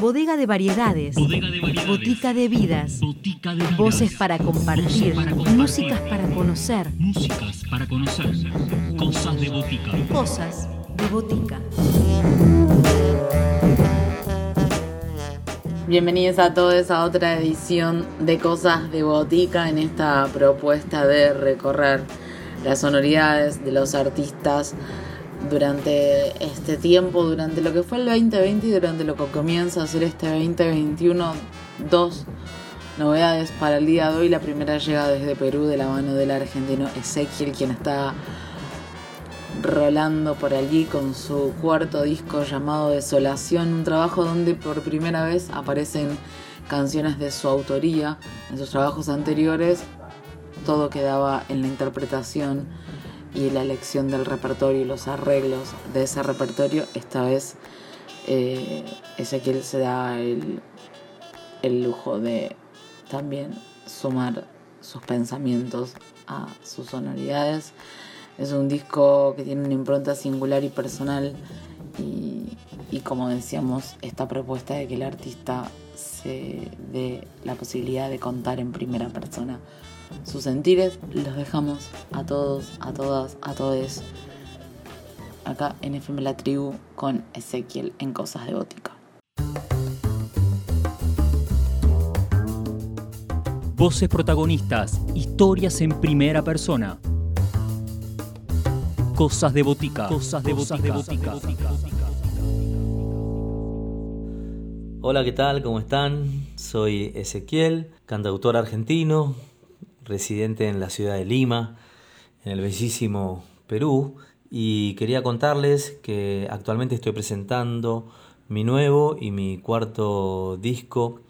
Bodega de variedades. Bodega de variedades. Botica de vidas. Botica de vidas. Voces para compartir. Voces para compartir. Músicas para conocer. Músicas para conocer. Cosas de botica. Cosas de botica. Bienvenidos a todos a otra edición de Cosas de Botica en esta propuesta de recorrer las sonoridades de los artistas durante este tiempo, durante lo que fue el 2020 y durante lo que comienza a ser este 2021. Dos novedades para el día de hoy. La primera llega desde Perú de la mano del argentino Ezequiel, quien está rolando por allí con su cuarto disco llamado Desolación, un trabajo donde por primera vez aparecen canciones de su autoría. En sus trabajos anteriores todo quedaba en la interpretación y la elección del repertorio y los arreglos de ese repertorio. Esta vez eh, Ezequiel se da el, el lujo de también sumar sus pensamientos a sus sonoridades. Es un disco que tiene una impronta singular y personal y, y como decíamos, esta propuesta de que el artista se dé la posibilidad de contar en primera persona sus sentires, los dejamos a todos, a todas, a todos acá en FM La Tribu con Ezequiel en Cosas de Gótica. Voces protagonistas. Historias en primera persona. Cosas de botica. Cosas de botica. Hola, ¿qué tal? ¿Cómo están? Soy Ezequiel, cantautor argentino, residente en la ciudad de Lima, en el bellísimo Perú, y quería contarles que actualmente estoy presentando mi nuevo y mi cuarto disco,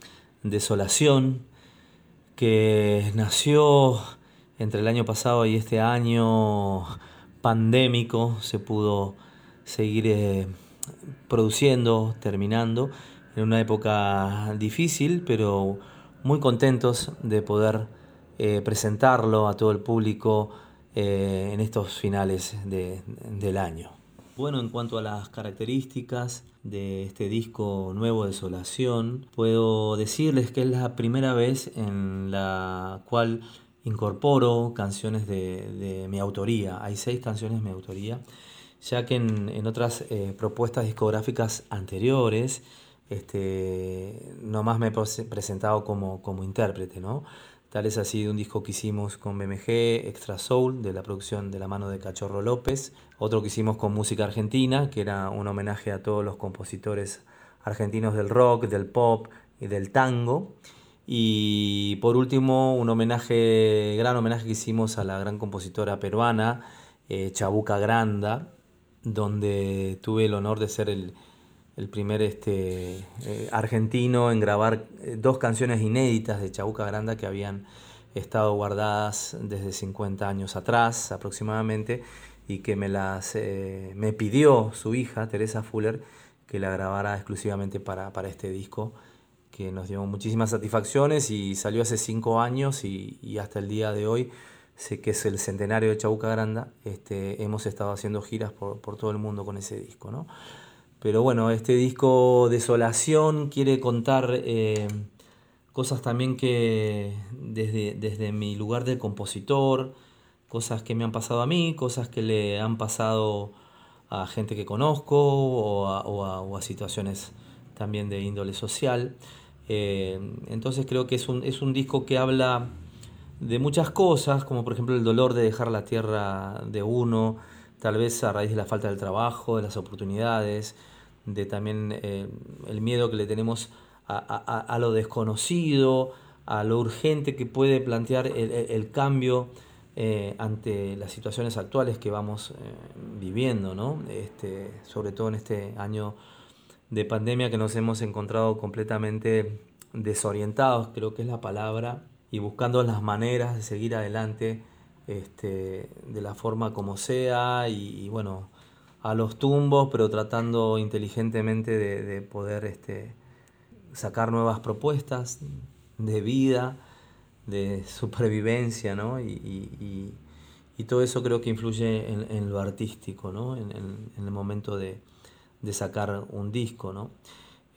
Desolación, que nació entre el año pasado y este año pandémico, se pudo seguir eh, produciendo, terminando, en una época difícil, pero muy contentos de poder eh, presentarlo a todo el público eh, en estos finales de- del año. Bueno, en cuanto a las características de este disco nuevo Desolación, puedo decirles que es la primera vez en la cual incorporo canciones de, de mi autoría. Hay seis canciones de mi autoría, ya que en, en otras eh, propuestas discográficas anteriores, este, nomás me he pres- presentado como, como intérprete, ¿no? Tal es así un disco que hicimos con BMG, Extra Soul, de la producción de la mano de Cachorro López. Otro que hicimos con música argentina, que era un homenaje a todos los compositores argentinos del rock, del pop y del tango. Y por último, un homenaje, gran homenaje que hicimos a la gran compositora peruana, eh, Chabuca Granda, donde tuve el honor de ser el, el primer este, eh, argentino en grabar eh, dos canciones inéditas de Chabuca Granda que habían estado guardadas desde 50 años atrás aproximadamente y que me las eh, me pidió su hija Teresa Fuller que la grabara exclusivamente para, para este disco que nos dio muchísimas satisfacciones y salió hace cinco años y, y hasta el día de hoy sé que es el centenario de Chabuca Granda este, hemos estado haciendo giras por, por todo el mundo con ese disco ¿no? Pero bueno, este disco Desolación quiere contar eh, cosas también que desde, desde mi lugar de compositor, cosas que me han pasado a mí, cosas que le han pasado a gente que conozco o a, o a- situaciones también de índole social. Eh, entonces creo que es un, es un disco que habla de muchas cosas, como por ejemplo el dolor de dejar la tierra de uno, tal vez a raíz de la falta del trabajo, de las oportunidades, de también eh, el miedo que le tenemos a, a- a- lo desconocido, a lo urgente que puede plantear el, el- el cambio eh, ante las situaciones actuales que vamos eh, viviendo, ¿no? Este, sobre todo en este año de pandemia que nos hemos encontrado completamente desorientados, creo que es la palabra, y buscando las maneras de seguir adelante este, de la forma como sea y, bueno, a los tumbos, pero tratando inteligentemente de, de poder este, sacar nuevas propuestas de vida, de supervivencia, ¿no? Y, y- y- y todo eso creo que influye en, en lo artístico, ¿no? En, en- en el momento de, de sacar un disco, ¿no?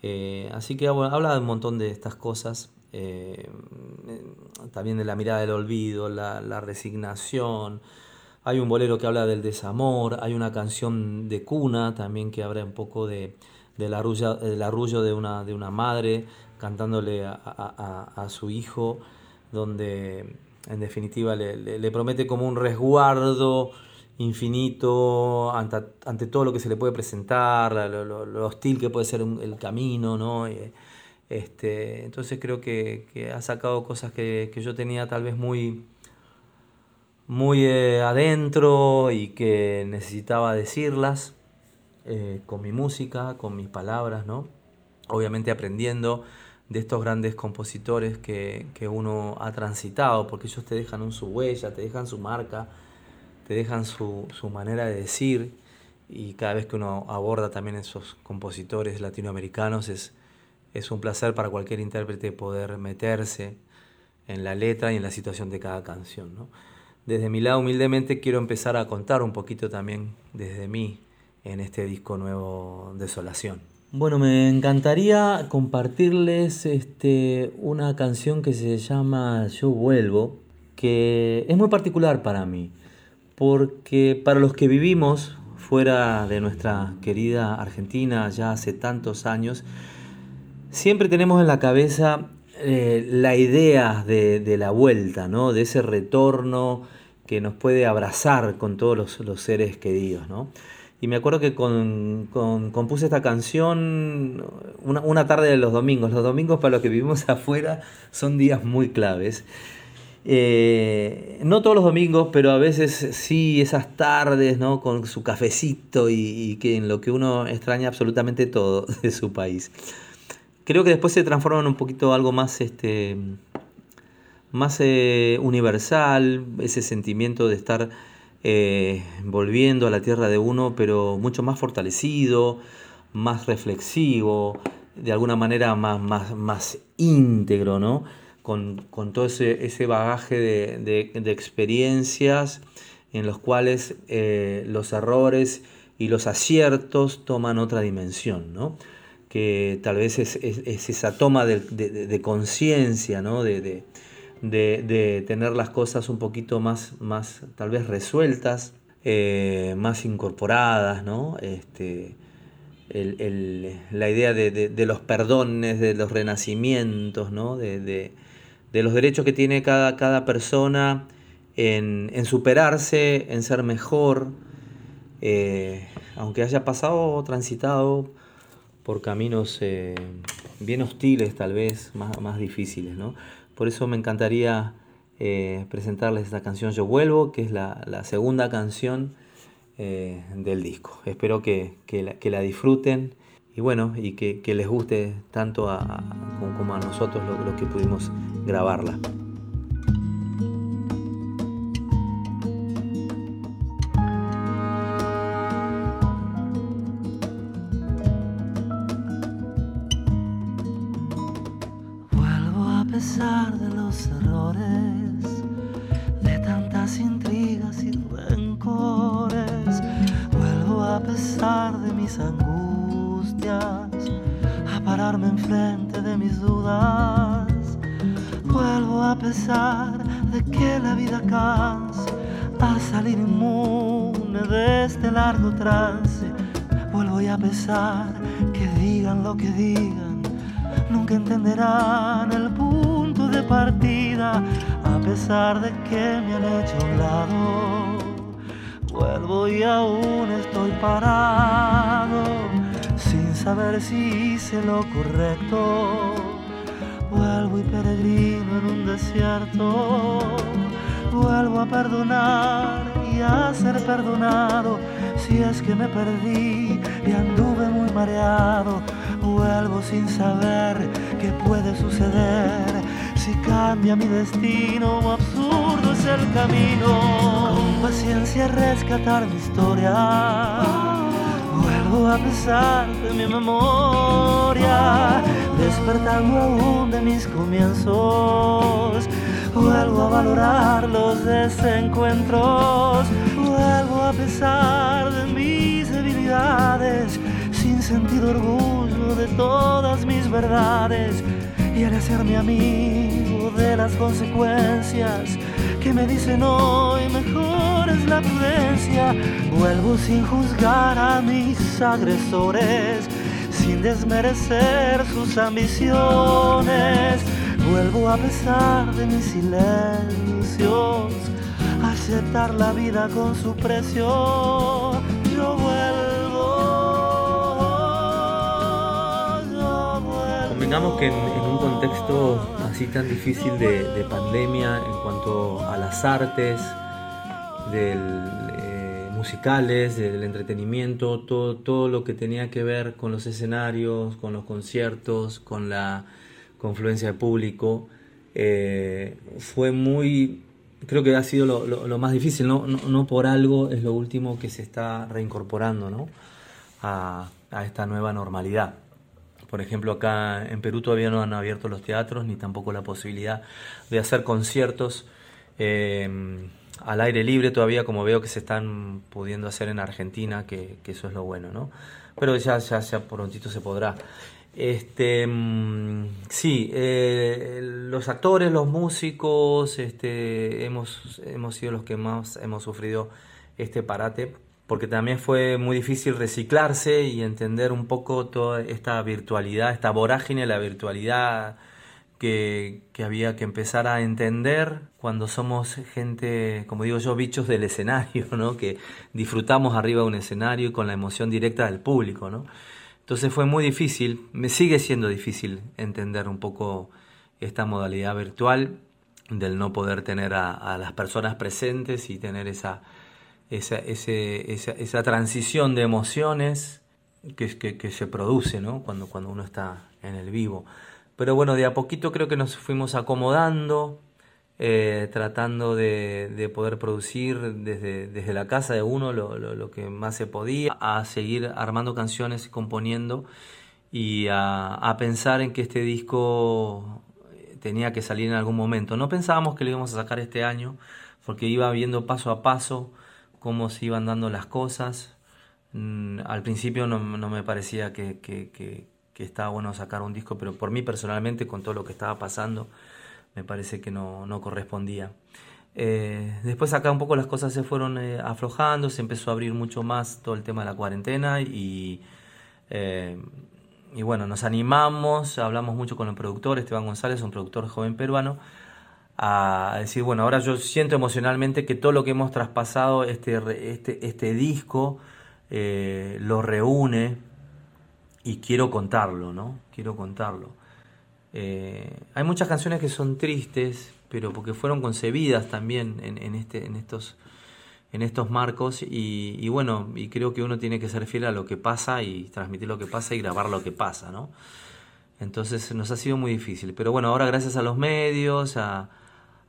Eh, así que bueno, habla de un montón de estas cosas, eh, también de la mirada del olvido, la, la, resignación. Hay un bolero que habla del desamor, hay una canción de cuna también que habla un poco de, del, arrullo, del arrullo de una, de una madre cantándole a, a, a su hijo, donde en definitiva le, le, promete como un resguardo infinito ante, ante, todo lo que se le puede presentar, lo, lo, hostil que puede ser el camino, ¿no? Este, entonces creo que, que, ha sacado cosas que, que, yo tenía tal vez muy, muy eh, adentro y que necesitaba decirlas eh, con mi música, con mis palabras, ¿no? Obviamente aprendiendo de estos grandes compositores que, que uno ha transitado, porque ellos te dejan un, su huella, te dejan su marca, te dejan su, su, manera de decir y cada vez que uno aborda también esos compositores latinoamericanos es, es un placer para cualquier intérprete poder meterse en la letra y en la situación de cada canción. ¿no? Desde mi lado, humildemente, quiero empezar a contar un poquito también desde mí en este disco nuevo Desolación. Bueno, me encantaría compartirles este, una canción que se llama Yo Vuelvo, que es muy particular para mí porque para los que vivimos fuera de nuestra querida Argentina ya hace tantos años, siempre tenemos en la cabeza eh, la idea de, de, la vuelta, ¿no? de ese retorno que nos puede abrazar con todos los, los seres queridos. ¿no? Y me acuerdo que con, con, compuse esta canción una, una tarde de los domingos. Los domingos para los que vivimos afuera son días muy claves. Eh, no todos los domingos, pero a veces sí esas tardes, ¿no? Con su cafecito y, y, que en lo que uno extraña absolutamente todo de su país. Creo que después se transforma en un poquito algo más, este, más eh, universal, ese sentimiento de estar eh, volviendo a la tierra de uno, pero mucho más fortalecido, más reflexivo, de alguna manera más, más, más íntegro, ¿no? con, con todo ese, ese bagaje de, de, de, experiencias en los cuales eh, los errores y los aciertos toman otra dimensión, ¿no? Que tal vez es, es, es esa toma de, de conciencia, ¿no? de, tener las cosas un poquito más, más tal vez resueltas, eh, más incorporadas, ¿no? este, el, el, la idea de, los perdones, de los renacimientos, ¿no? de, de los derechos que tiene cada, cada persona en, en, superarse, en ser mejor, eh, aunque haya pasado transitado por caminos eh, bien hostiles tal vez, más, más difíciles. ¿no? Por eso me encantaría eh, presentarles esta canción Yo Vuelvo, que es la, la segunda canción eh, del disco. Espero que, que, la, que la disfruten y bueno, y que, que les guste tanto a, como a nosotros lo, lo que pudimos grabarla. Pesar de los errores, de tantas intrigas y rencores. Vuelvo a pesar de mis angustias, a pararme enfrente de mis dudas Vuelvo a pesar de que la vida cansa a salir inmune de este largo trance. Vuelvo a pesar que digan lo que digan, nunca entenderán a pesar de que me han hecho un lado. Vuelvo y aún estoy parado, sin saber si hice lo correcto Vuelvo y peregrino en un desierto. Vuelvo a perdonar y a ser perdonado. Si es que me perdí y anduve muy mareado. Vuelvo sin saber qué puede suceder. Si cambia mi destino, absurdo es el camino. Con paciencia rescatar mi historia. Vuelvo a pesar de mi memoria despertando aún de mis comienzos. Vuelvo a valorar los desencuentros, vuelvo a pesar de mis debilidades, sin sentido orgullo de todas mis verdades y al hacerme amigo de las consecuencias que me dicen hoy mejor es la prudencia. Vuelvo sin juzgar a mis agresores, sin desmerecer sus ambiciones. Vuelvo a pesar de mis silencios, a aceptar la vida con su precio. Yo vuelvo, que en un contexto así tan difícil de, de pandemia en cuanto a las artes, eh, musicales, del entretenimiento, todo, todo lo que tenía que ver con los escenarios, con los conciertos, con la confluencia de público, eh, fue muy, creo que ha sido lo, más difícil, ¿no? No, por algo es lo último que se está reincorporando ¿no? a esta nueva normalidad. Por ejemplo, acá en Perú todavía no han abierto los teatros ni tampoco la posibilidad de hacer conciertos eh, al aire libre todavía, como veo que se están pudiendo hacer en Argentina, que, eso es lo bueno, ¿no? Pero ya, ya, ya prontito se podrá. Este, mm, sí, eh, los actores, los músicos, este, hemos, hemos sido los que más hemos sufrido este parate, porque también fue muy difícil reciclarse y entender un poco toda esta virtualidad, esta vorágine la virtualidad que, que había que empezar a entender cuando somos gente, como digo yo, bichos del escenario, ¿no? Que disfrutamos arriba de un escenario y con la emoción directa del público, ¿no? Entonces fue muy difícil, me sigue siendo difícil entender un poco esta modalidad virtual del no poder tener a, a las personas presentes y tener esa, esa, ese- esa, esa transición de emociones que, que, que se produce ¿no? cuando, cuando uno está en el vivo. Pero bueno, de a poquito creo que nos fuimos acomodando, eh, tratando de, de poder producir desde, desde la casa de uno lo, lo- lo que más se podía, a seguir armando canciones, componiendo y a, a pensar en que este disco eh, tenía que salir en algún momento. No pensábamos que lo íbamos a sacar este año, porque iba viendo paso a paso cómo se iban dando las cosas. Mm, al principio no, me parecía que, estaba bueno sacar un disco, pero por mí personalmente, con todo lo que estaba pasando, me parece que no, no correspondía. Eh, después acá un poco las cosas se fueron eh, aflojando, se empezó a abrir mucho más todo el tema de la cuarentena y, eh, y bueno, nos animamos, hablamos mucho con el productor, Esteban González, un productor joven peruano, a decir, bueno, ahora yo siento emocionalmente que todo lo que hemos traspasado, este, este, este disco, eh, lo reúne y quiero contarlo, ¿no? Quiero contarlo. Eh, hay muchas canciones que son tristes, pero porque fueron concebidas también en, este, en, estos, en estos marcos y, y bueno, y creo que uno tiene que ser fiel a lo que pasa y transmitir lo que pasa y grabar lo que pasa, ¿no? Entonces nos ha sido muy difícil. Pero bueno, ahora gracias a los medios, a,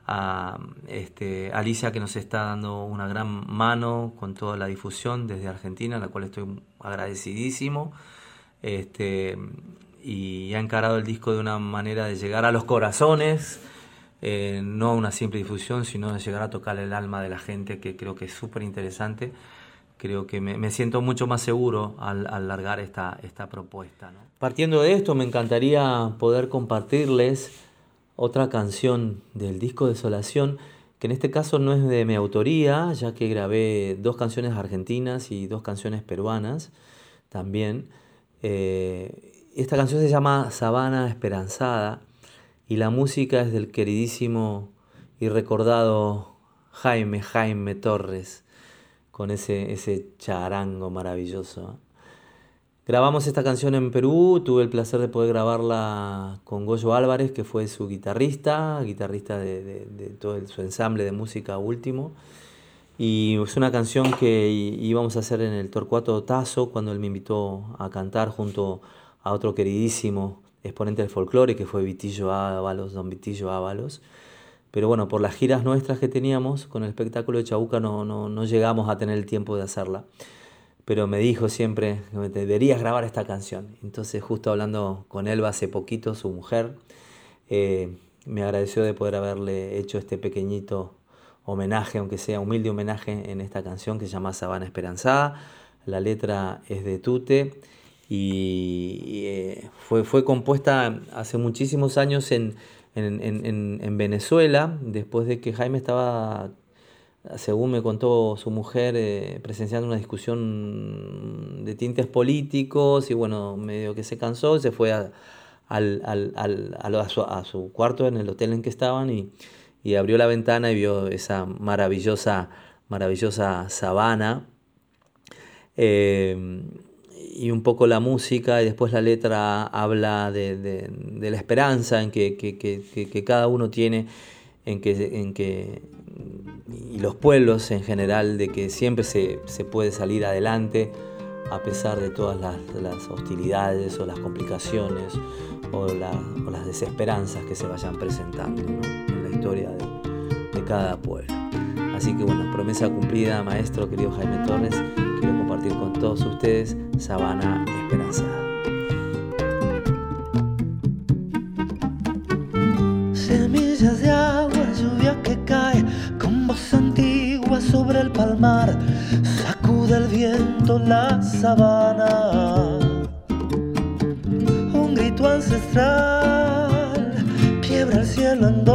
a este, Alicia que nos está dando una gran mano con toda la difusión desde Argentina, la cual estoy agradecidísimo. Este, y ha encarado el disco de una manera de llegar a los corazones, eh, no a una simple difusión, sino de llegar a tocar el alma de la gente, que creo que es súper interesante. Creo que me, me siento mucho más seguro al, al largar esta, esta propuesta. ¿no? Partiendo de esto, me encantaría poder compartirles otra canción del disco Desolación, que en este caso no es de mi autoría, ya que grabé dos canciones argentinas y dos canciones peruanas también. Eh, esta canción se llama Sabana Esperanzada y la música es del queridísimo y recordado Jaime Jaime Torres con ese, ese charango maravilloso. Grabamos esta canción en Perú, tuve el placer de poder grabarla con Goyo Álvarez, que fue su guitarrista, guitarrista de, de- de todo el- su ensamble de música último. Y es una canción que íbamos a hacer en el Torcuato Tazo cuando él me invitó a cantar junto a otro queridísimo exponente del folclore que fue Vitillo Ábalos, don Vitillo Ábalos. Pero bueno, por las giras nuestras que teníamos con el espectáculo de Chabuca no, no, no llegamos a tener el tiempo de hacerla. Pero me dijo siempre, deberías grabar esta canción. Entonces justo hablando con Elba hace poquito, su mujer, eh, me agradeció de poder haberle hecho este pequeñito homenaje, aunque sea humilde homenaje en esta canción que se llama Sabana Esperanzada. La letra es de Tute y, eh, fue, fue compuesta hace muchísimos años en, en, en, en, Venezuela, después de que Jaime estaba, según me contó su mujer, eh, presenciando una discusión de tintes políticos y bueno, medio que se cansó, se fue a, al, al, al, a, su, a, su, cuarto en el hotel en que estaban y, y, abrió la ventana y vio esa maravillosa, maravillosa sabana. Eh, y un poco la música y después la letra habla de, de, de la esperanza en que, que, que, que, cada uno tiene, en que, en que, y los pueblos en general, de que siempre se, se puede salir adelante a pesar de todas las, hostilidades o las complicaciones o, la, o, las desesperanzas que se vayan presentando en la historia de, de cada pueblo. Así que bueno, promesa cumplida, maestro, querido Jaime Torres, quiero compartir con todos ustedes Sabana Esperanzada. Viento la sabana. Un grito ancestral quiebra el cielo en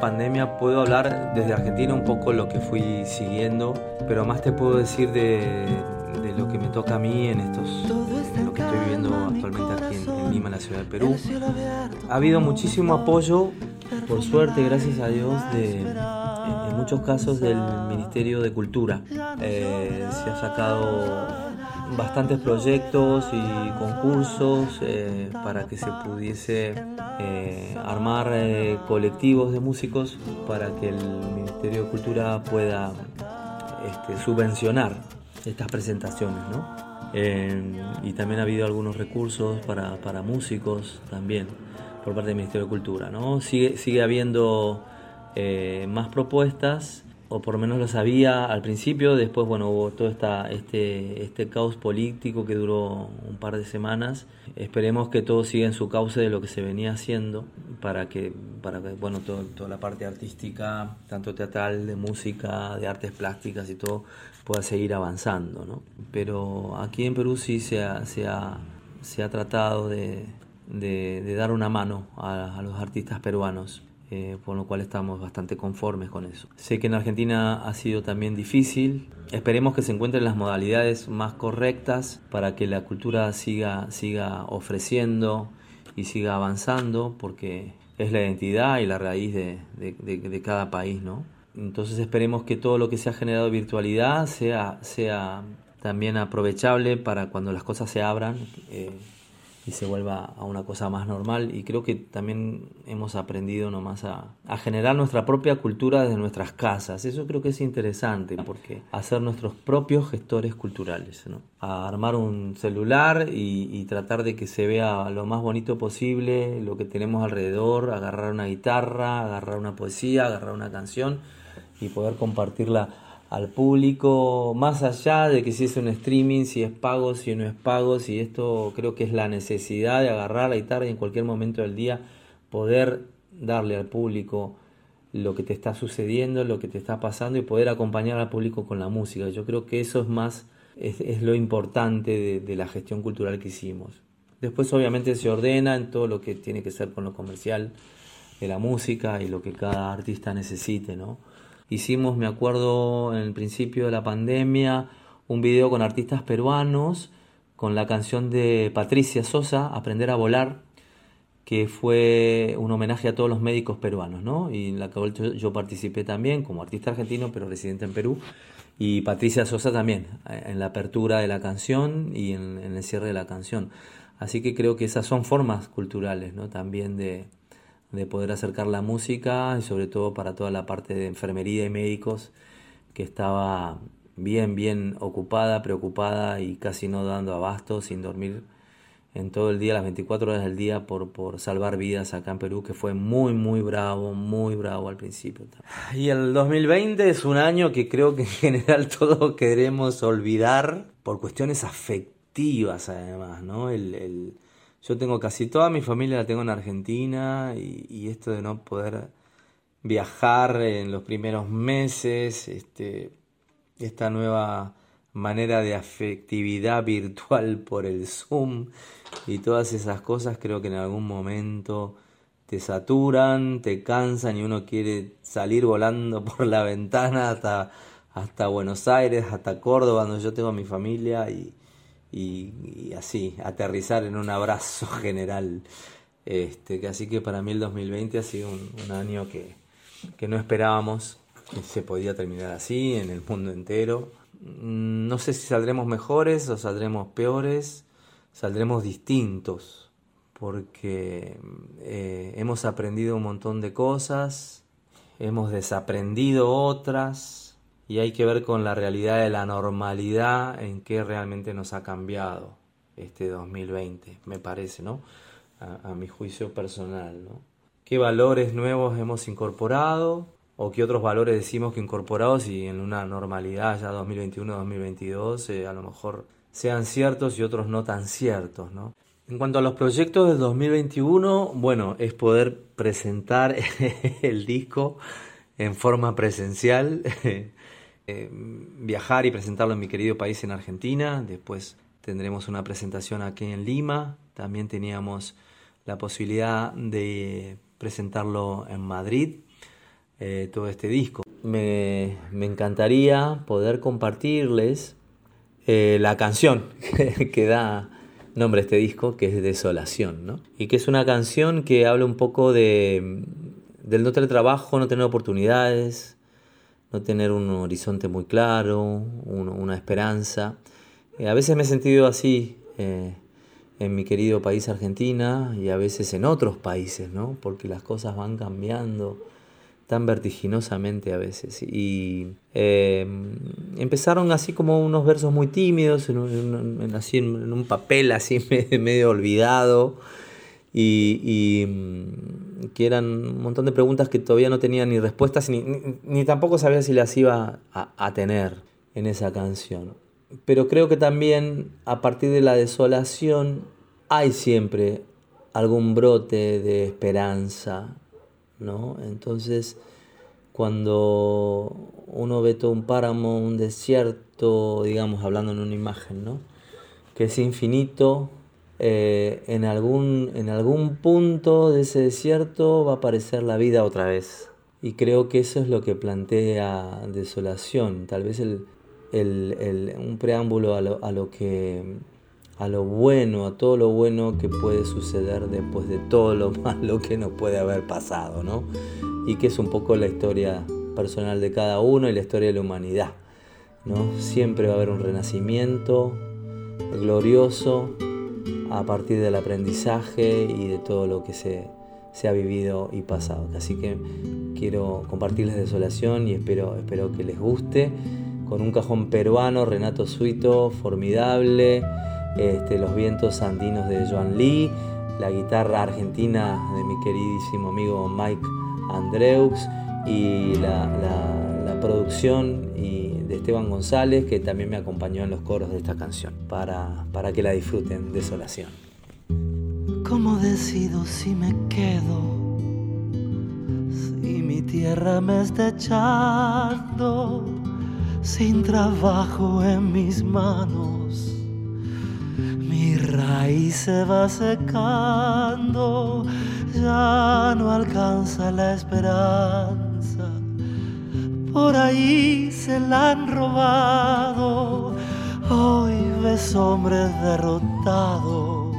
pandemia puedo hablar desde Argentina un poco lo que fui siguiendo, pero más te puedo decir de, de lo que me toca a mí en estos, en lo que estoy viviendo actualmente aquí en, en Lima, en la ciudad de Perú. Ha habido muchísimo apoyo, por suerte, gracias a Dios, de, en muchos casos del Ministerio de Cultura. Eh, se ha sacado bastantes proyectos y concursos eh, para que se pudiese eh, armar eh, colectivos de músicos para que el Ministerio de Cultura pueda este, subvencionar estas presentaciones, ¿no? y también ha habido algunos recursos para, para, músicos también por parte del Ministerio de Cultura, ¿no? Sigue, sigue habiendo más propuestas o por lo menos lo sabía al principio, después bueno, hubo todo esta, este, este caos político que duró un par de semanas. Esperemos que todo siga en su cauce de lo que se venía haciendo para que, para que bueno, todo, toda la parte artística, tanto teatral, de música, de artes plásticas y todo, pueda seguir avanzando. ¿no? Pero aquí en Perú sí se ha, se ha, se ha tratado de, de, de dar una mano a, a los artistas peruanos eh, por lo cual estamos bastante conformes con eso. Sé que en Argentina ha sido también difícil, esperemos que se encuentren las modalidades más correctas para que la cultura siga, siga ofreciendo y siga avanzando, porque es la identidad y la raíz de, de, de, de cada país, ¿no? Entonces esperemos que todo lo que se ha generado virtualidad sea, sea también aprovechable para cuando las cosas se abran. Eh, y se vuelva a una cosa más normal. Y creo que también hemos aprendido nomás a, generar nuestra propia cultura desde nuestras casas. Eso creo que es interesante, porque hacer nuestros propios gestores culturales, ¿no? A armar un celular y, y, tratar de que se vea lo más bonito posible, lo que tenemos alrededor, agarrar una guitarra, agarrar una poesía, agarrar una canción y poder compartirla al público, más allá de que si es un streaming, si es pago, si no es pago, si esto creo que es la necesidad de agarrar la guitarra y en cualquier momento del día poder darle al público lo que te está sucediendo, lo que te está pasando y poder acompañar al público con la música. Yo creo que eso es más, es, lo importante de, de, la gestión cultural que hicimos. Después obviamente se ordena en todo lo que tiene que ser con lo comercial de la música y lo que cada artista necesite, ¿no? Hicimos, me acuerdo, en el principio de la pandemia, un video con artistas peruanos, con la canción de Patricia Sosa, Aprender a Volar, que fue un homenaje a todos los médicos peruanos, ¿no? Y en la que yo participé también como artista argentino, pero residente en Perú. Y Patricia Sosa también, en la apertura de la canción y en, el cierre de la canción. Así que creo que esas son formas culturales, ¿no? También de, de poder acercar la música y sobre todo para toda la parte de enfermería y médicos que estaba bien, bien ocupada, preocupada y casi no dando abasto, sin dormir en todo el día, las 24 horas del día, por, por salvar vidas acá en Perú, que fue muy, muy bravo, muy bravo al principio. Y el 2020 es un año que creo que en general todos queremos olvidar por cuestiones afectivas además, ¿no? El, el, yo tengo casi toda mi familia la tengo en Argentina y, esto de no poder viajar en los primeros meses, este, esta nueva manera de afectividad virtual por el Zoom y todas esas cosas creo que en algún momento te saturan, te cansan y uno quiere salir volando por la ventana hasta, hasta Buenos Aires, hasta Córdoba, donde yo tengo mi familia y, y, así, aterrizar en un abrazo general. Este, así que para mí el 2020 ha sido un, un año que, que no esperábamos que se podía terminar así en el mundo entero Mm, no sé si saldremos mejores o saldremos peores, saldremos distintos, porque eh, hemos aprendido un montón de cosas, hemos desaprendido otras, y hay que ver con la realidad de la normalidad en qué realmente nos ha cambiado este 2020, me parece, ¿no? A, a mi juicio personal, ¿no? ¿Qué valores nuevos hemos incorporado? o qué otros valores decimos que incorporados y en una normalidad ya 2021-2022 eh, a lo mejor sean ciertos y otros no tan ciertos, ¿no? En cuanto a los proyectos del 2021, bueno, es poder presentar el disco en forma presencial, eh, viajar y presentarlo en mi querido país en Argentina, después tendremos una presentación aquí en Lima, también teníamos la posibilidad de presentarlo en Madrid eh, todo este disco. Me, encantaría poder compartirles eh, la canción que, da nombre a este disco, que es Desolación, ¿no? Y que es una canción que habla un poco de, del no tener trabajo, no tener oportunidades, no tener un horizonte muy claro, una esperanza. Eh, a veces me he sentido así en mi querido país Argentina y a veces en otros países, ¿no? Porque las cosas van cambiando tan vertiginosamente a veces. Y em, empezaron así como unos versos muy tímidos, en un, así en, un papel así medio olvidado, y, mm, que eran un montón de preguntas que todavía no tenían ni respuestas, ni, ni, tampoco sabía si las iba a, a tener en esa canción. Pero creo que también a partir de la desolación hay siempre algún brote de esperanza, ¿no? Entonces, cuando uno ve todo un páramo, un desierto, digamos, hablando en una imagen, ¿no? Que es infinito, eh, en, algún, en algún punto de ese desierto va a aparecer la vida otra vez. Y creo que eso es lo que plantea desolación, tal vez el, un preámbulo a lo, a lo que a lo bueno, a todo lo bueno que puede suceder después de todo lo malo que nos puede haber pasado, ¿no? Y que es un poco la historia personal de cada uno y la historia de la humanidad, ¿no? Siempre va a haber un renacimiento glorioso a partir del aprendizaje y de todo lo que se, se ha vivido y pasado. Así que quiero compartirles desolación y espero, espero que les guste. Con un cajón peruano, Renato Suito, formidable este, los vientos andinos de Joan Lee, la guitarra argentina de mi queridísimo amigo Mike Andrews y la, producción y de Esteban González que también me acompañó en los coros de esta canción para, para que la disfruten, Desolación. ¿Cómo decido si me quedo? Si mi tierra me está echando sin trabajo en mis manos. Mi raíz se va secando, ya no alcanza la esperanza. Por ahí se la han robado, hoy ves hombres derrotados,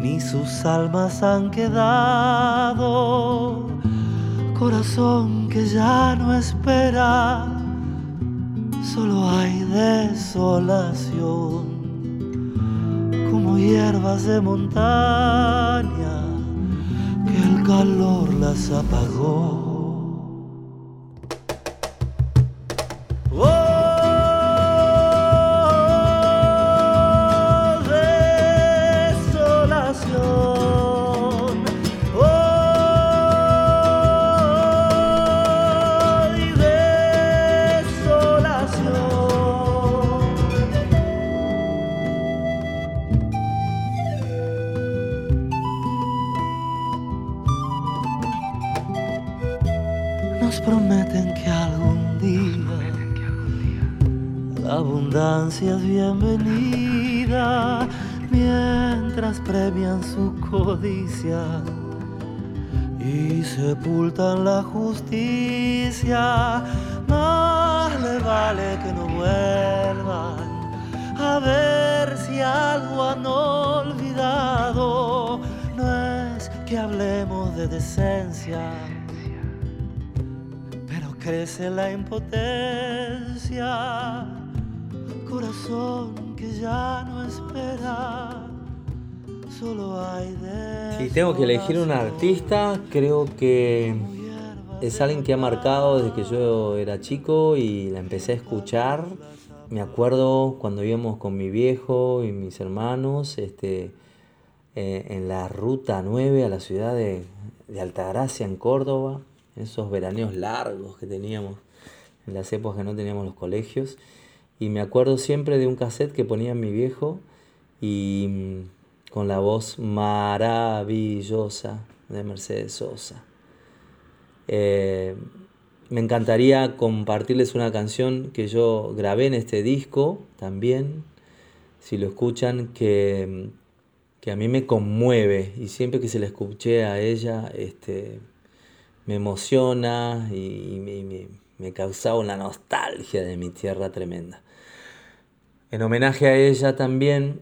ni sus almas han quedado. Corazón que ya no espera solo hay desolación, como hierbas de montaña que el calor las apagó. Abundancia es bienvenida mientras premian su codicia y sepultan la justicia. Más le vale que no vuelvan a ver si algo han olvidado. No es que hablemos de decencia pero crece la impotencia. Corazón que ya no espera, solo hay de. Si tengo que elegir un artista, creo que es alguien que ha marcado desde que yo era chico y la empecé a escuchar. Me acuerdo cuando íbamos con mi viejo y mis hermanos este, eh, en la ruta 9 a la ciudad de, de Altagracia, en Córdoba, en esos veraneos largos que teníamos en las épocas que no teníamos los colegios. Y me acuerdo siempre de un cassette que ponía mi viejo y mm, con la voz maravillosa de Mercedes Sosa. Eh, me encantaría compartirles una canción que yo grabé en este disco también, si lo escuchan, que, que a mí me conmueve y siempre que se la escuché a ella este, me emociona y, y me, me- me causaba una nostalgia de mi tierra tremenda. En homenaje a ella también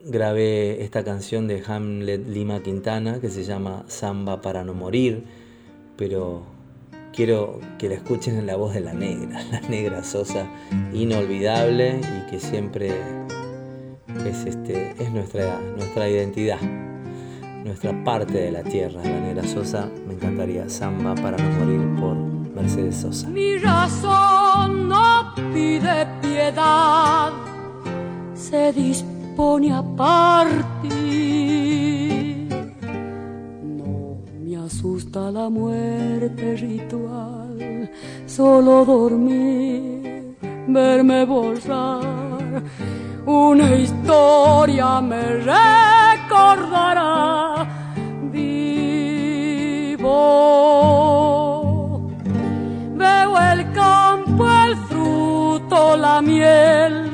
grabé esta canción de Hamlet Lima Quintana que se llama Samba para no morir, pero quiero que la escuchen en la voz de la negra, la negra Sosa, inolvidable y que siempre es, este, es nuestra, nuestra identidad, nuestra parte de la tierra. La negra Sosa, me encantaría Samba para no morir por Mercedes Sosa. Mi razón no pide piedad, se dispone a partir. No me asusta la muerte ritual, solo dormir, verme borrar. Una historia me recordará vivo. Veo el campo, el fruto, la miel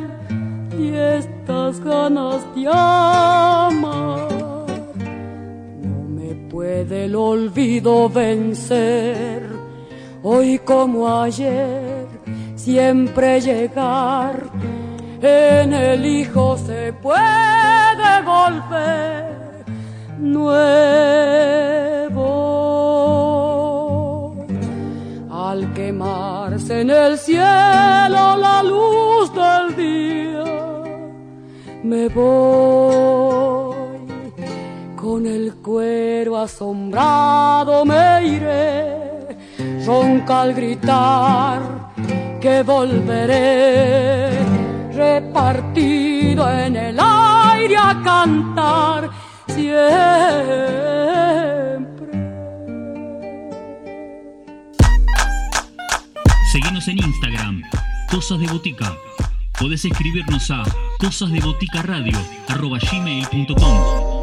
y estas ganas de amar. No me puede el olvido vencer, hoy como ayer, siempre llegar. En el hijo se puede volver nuevo. Al quemarse en el cielo la me voy con el cuero asombrado me iré, ronca al gritar que volveré, repartido en el aire a cantar siempre. Seguinos en Instagram, Cosas de Botica. Podés escribirnos a cosasdeboticaradio.gmail.com